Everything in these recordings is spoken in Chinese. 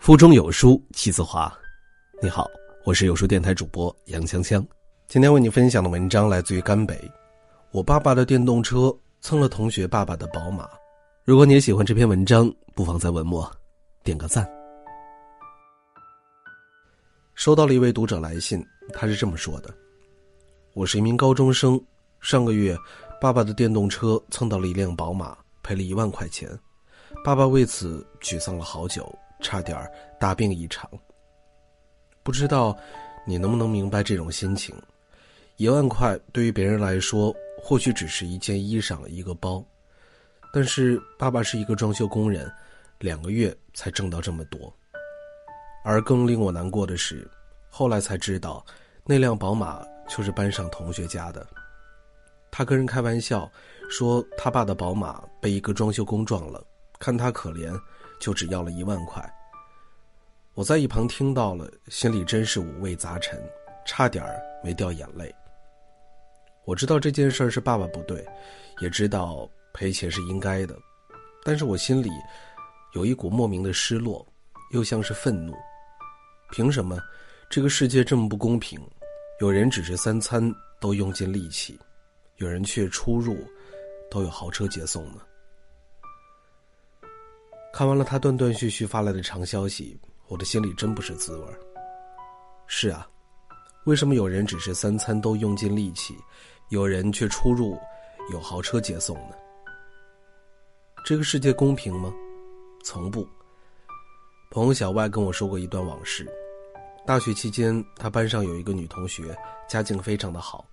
腹中有书气自华。你好，我是有书电台主播杨锵锵。今天为你分享的文章来自于甘北。我爸爸的电动车蹭了同学爸爸的宝马。如果你也喜欢这篇文章，不妨在文末点个赞。收到了一位读者来信，他是这么说的：“我是一名高中生，上个月爸爸的电动车蹭到了一辆宝马，赔了一万块钱，爸爸为此沮丧了好久。”差点大病一场。不知道你能不能明白这种心情？一万块对于别人来说或许只是一件衣裳、一个包，但是爸爸是一个装修工人，两个月才挣到这么多。而更令我难过的是，后来才知道，那辆宝马就是班上同学家的。他跟人开玩笑说，他爸的宝马被一个装修工撞了，看他可怜。就只要了一万块。我在一旁听到了，心里真是五味杂陈，差点没掉眼泪。我知道这件事是爸爸不对，也知道赔钱是应该的，但是我心里有一股莫名的失落，又像是愤怒。凭什么这个世界这么不公平？有人只是三餐都用尽力气，有人却出入都有豪车接送呢？看完了他断断续续发来的长消息，我的心里真不是滋味儿是啊，为什么有人只是三餐都用尽力气，有人却出入有豪车接送呢？这个世界公平吗？从不。朋友小外跟我说过一段往事：大学期间，他班上有一个女同学，家境非常的好，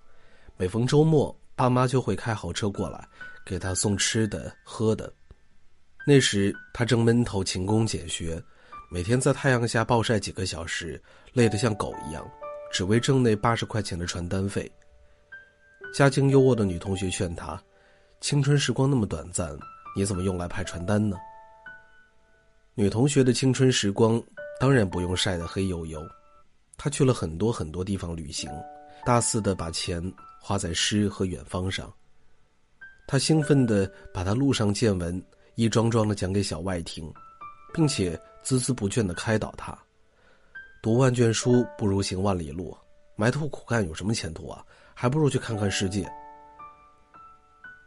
每逢周末，爸妈就会开豪车过来给她送吃的喝的。那时他正闷头勤工俭学，每天在太阳下暴晒几个小时，累得像狗一样，只为挣那八十块钱的传单费。家境优渥的女同学劝他：“青春时光那么短暂，你怎么用来派传单呢？”女同学的青春时光当然不用晒得黑黝黝，她去了很多很多地方旅行，大肆的把钱花在诗和远方上。她兴奋地把她路上见闻。一桩桩的讲给小外听，并且孜孜不倦的开导他：读万卷书不如行万里路，埋头苦干有什么前途啊？还不如去看看世界。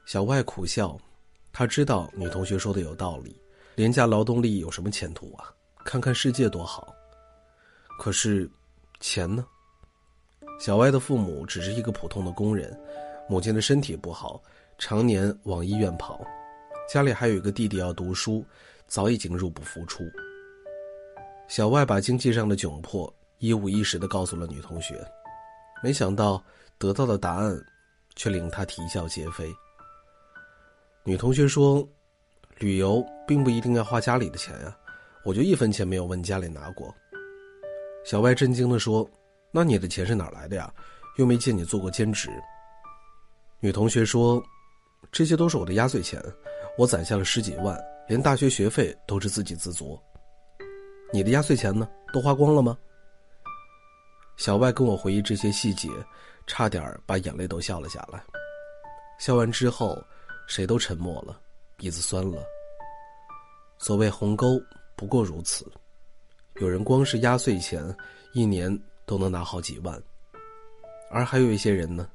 小外苦笑，他知道女同学说的有道理，廉价劳动力有什么前途啊？看看世界多好。可是，钱呢？小外的父母只是一个普通的工人，母亲的身体不好，常年往医院跑。家里还有一个弟弟要读书，早已经入不敷出。小外把经济上的窘迫一五一十的告诉了女同学，没想到得到的答案却令他啼笑皆非。女同学说：“旅游并不一定要花家里的钱呀，我就一分钱没有问家里拿过。”小外震惊的说：“那你的钱是哪来的呀？又没见你做过兼职。”女同学说：“这些都是我的压岁钱。”我攒下了十几万，连大学学费都是自给自足。你的压岁钱呢？都花光了吗？小外跟我回忆这些细节，差点把眼泪都笑了下来。笑完之后，谁都沉默了，鼻子酸了。所谓鸿沟，不过如此。有人光是压岁钱，一年都能拿好几万，而还有一些人呢，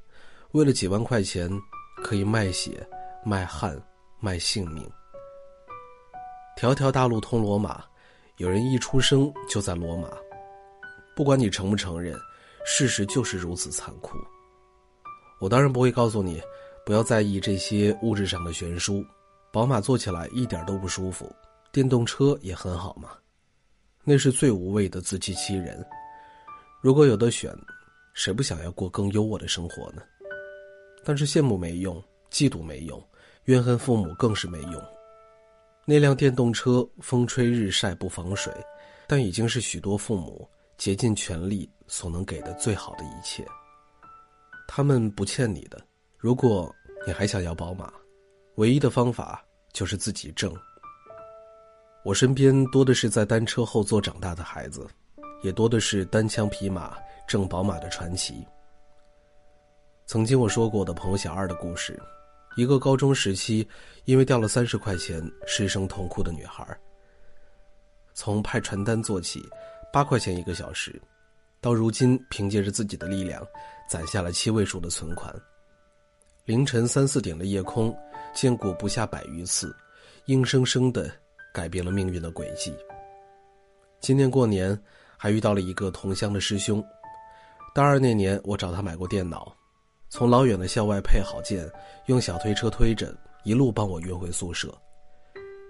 为了几万块钱，可以卖血卖汗。卖性命，条条大路通罗马，有人一出生就在罗马。不管你承不承认，事实就是如此残酷。我当然不会告诉你，不要在意这些物质上的悬殊。宝马坐起来一点都不舒服，电动车也很好嘛。那是最无谓的自欺欺人。如果有的选，谁不想要过更优渥的生活呢？但是羡慕没用，嫉妒没用。怨恨父母更是没用。那辆电动车风吹日晒不防水，但已经是许多父母竭尽全力所能给的最好的一切。他们不欠你的。如果你还想要宝马，唯一的方法就是自己挣。我身边多的是在单车后座长大的孩子，也多的是单枪匹马挣宝马的传奇。曾经我说过的朋友小二的故事。一个高中时期，因为掉了三十块钱，失声痛哭的女孩。从派传单做起，八块钱一个小时，到如今凭借着自己的力量，攒下了七位数的存款。凌晨三四点的夜空，见过不下百余次，硬生生的改变了命运的轨迹。今年过年，还遇到了一个同乡的师兄。大二那年，我找他买过电脑，从老远的校外配好件，用小推车推着，一路帮我运回宿舍。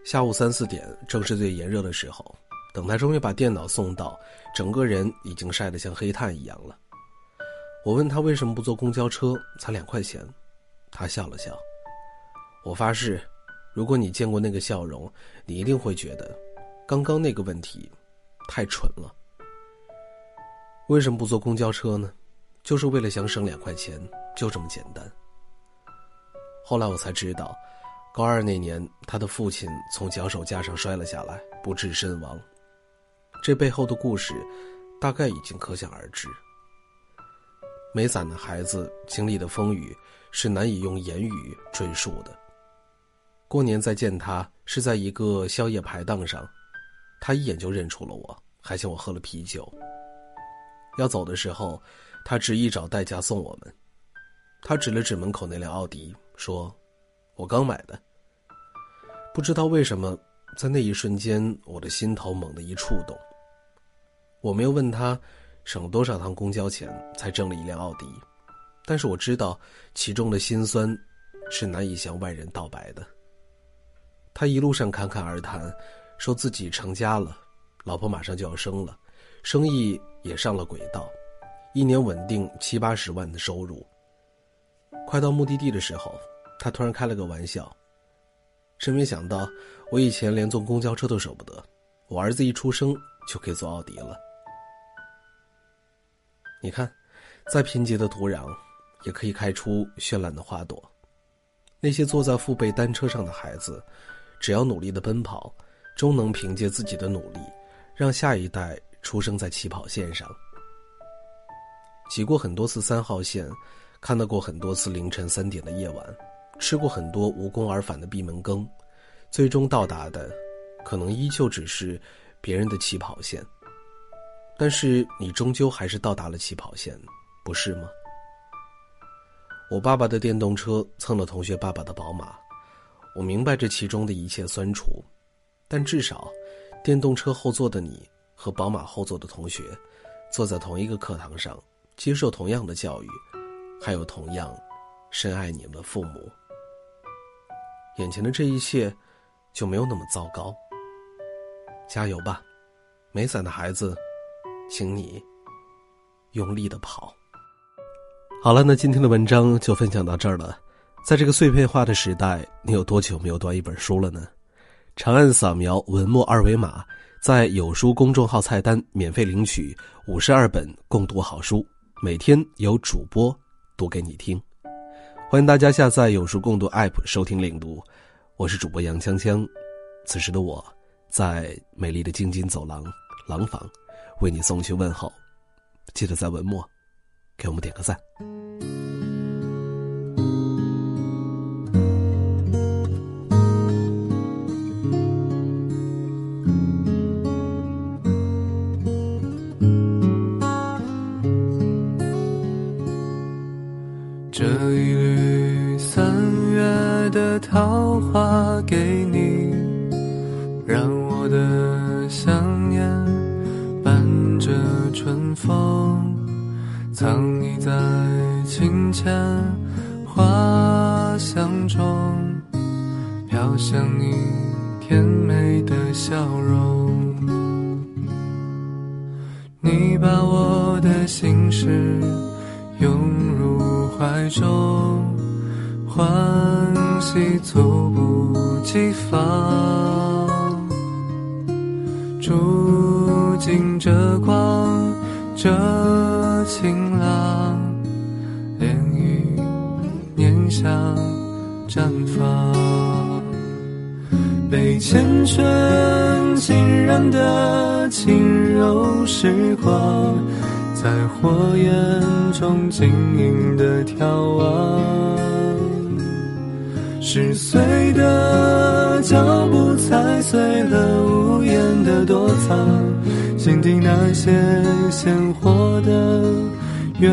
下午三四点，正是最炎热的时候，等他终于把电脑送到，整个人已经晒得像黑炭一样了。我问他为什么不坐公交车，才两块钱。他笑了笑，我发誓，如果你见过那个笑容，你一定会觉得，刚刚那个问题，太蠢了。为什么不坐公交车呢？就是为了想省两块钱，就这么简单。后来我才知道，高二那年，他的父亲从脚手架上摔了下来，不治身亡。这背后的故事，大概已经可想而知。没伞的孩子经历的风雨。是难以用言语赘述的。过年再见他，是在一个宵夜排档上，他一眼就认出了我，还请我喝了啤酒。要走的时候，他执意找代驾送我们。他指了指门口那辆奥迪，说：“我刚买的。”不知道为什么，在那一瞬间，我的心头猛地一触动。我没有问他，省了多少趟公交钱才挣了一辆奥迪。但是我知道，其中的辛酸，是难以向外人道白的。他一路上侃侃而谈，说自己成家了，老婆马上就要生了，生意也上了轨道，一年稳定七八十万的收入。快到目的地的时候，他突然开了个玩笑：“真没想到，我以前连坐公交车都舍不得，我儿子一出生就可以坐奥迪了。”你看，再贫瘠的土壤。也可以开出绚烂的花朵。那些坐在父辈单车上的孩子，只要努力的奔跑，终能凭借自己的努力，让下一代出生在起跑线上。挤过很多次三号线，看到过很多次凌晨三点的夜晚，吃过很多无功而返的闭门羹，最终到达的，可能依旧只是别人的起跑线。但是你终究还是到达了起跑线，不是吗？我爸爸的电动车蹭了同学爸爸的宝马，我明白这其中的一切酸楚，但至少，电动车后座的你和宝马后座的同学，坐在同一个课堂上，接受同样的教育，还有同样深爱你们的父母。眼前的这一切，就没有那么糟糕。加油吧，没伞的孩子，请你用力的跑。好了，那今天的文章就分享到这儿了。在这个碎片化的时代，你有多久没有读一本书了呢？长按扫描文末二维码，在有书公众号菜单免费领取五十二本共读好书，每天有主播读给你听。欢迎大家下载有书共读 App 收听领读。我是主播杨锵锵，此时的我在美丽的京津走廊廊坊为你送去问候。记得在文末给我们点个赞。的桃花给你，让我的想念伴着春风，藏匿在清浅花香中，飘向你甜美的笑容。你把我的心事拥入。怀中欢喜猝不及防，住进这光，这晴朗，涟漪念想绽放，被缱绻浸染的轻柔时光。在火焰中晶莹的眺望，是碎的脚步踩碎了无言的。躲藏，心底那些鲜活的愿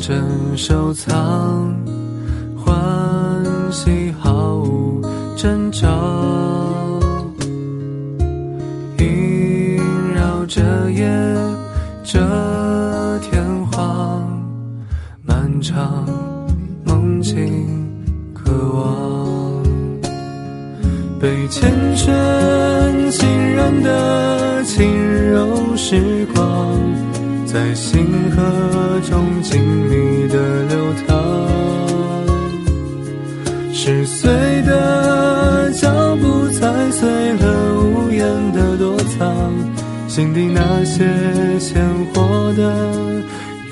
装帧收藏，欢喜毫无征兆，萦绕着夜，这天荒，漫长梦境渴望，被缱绻浸染的轻柔时光。在星河中静谧的流淌，十岁的脚步踩碎了无言的躲藏，心底那些鲜活的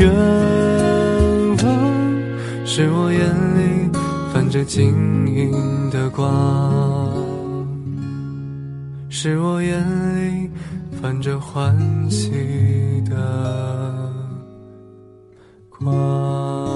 愿望，是我眼里泛着晶莹的光，是我眼里。泛着欢喜的光。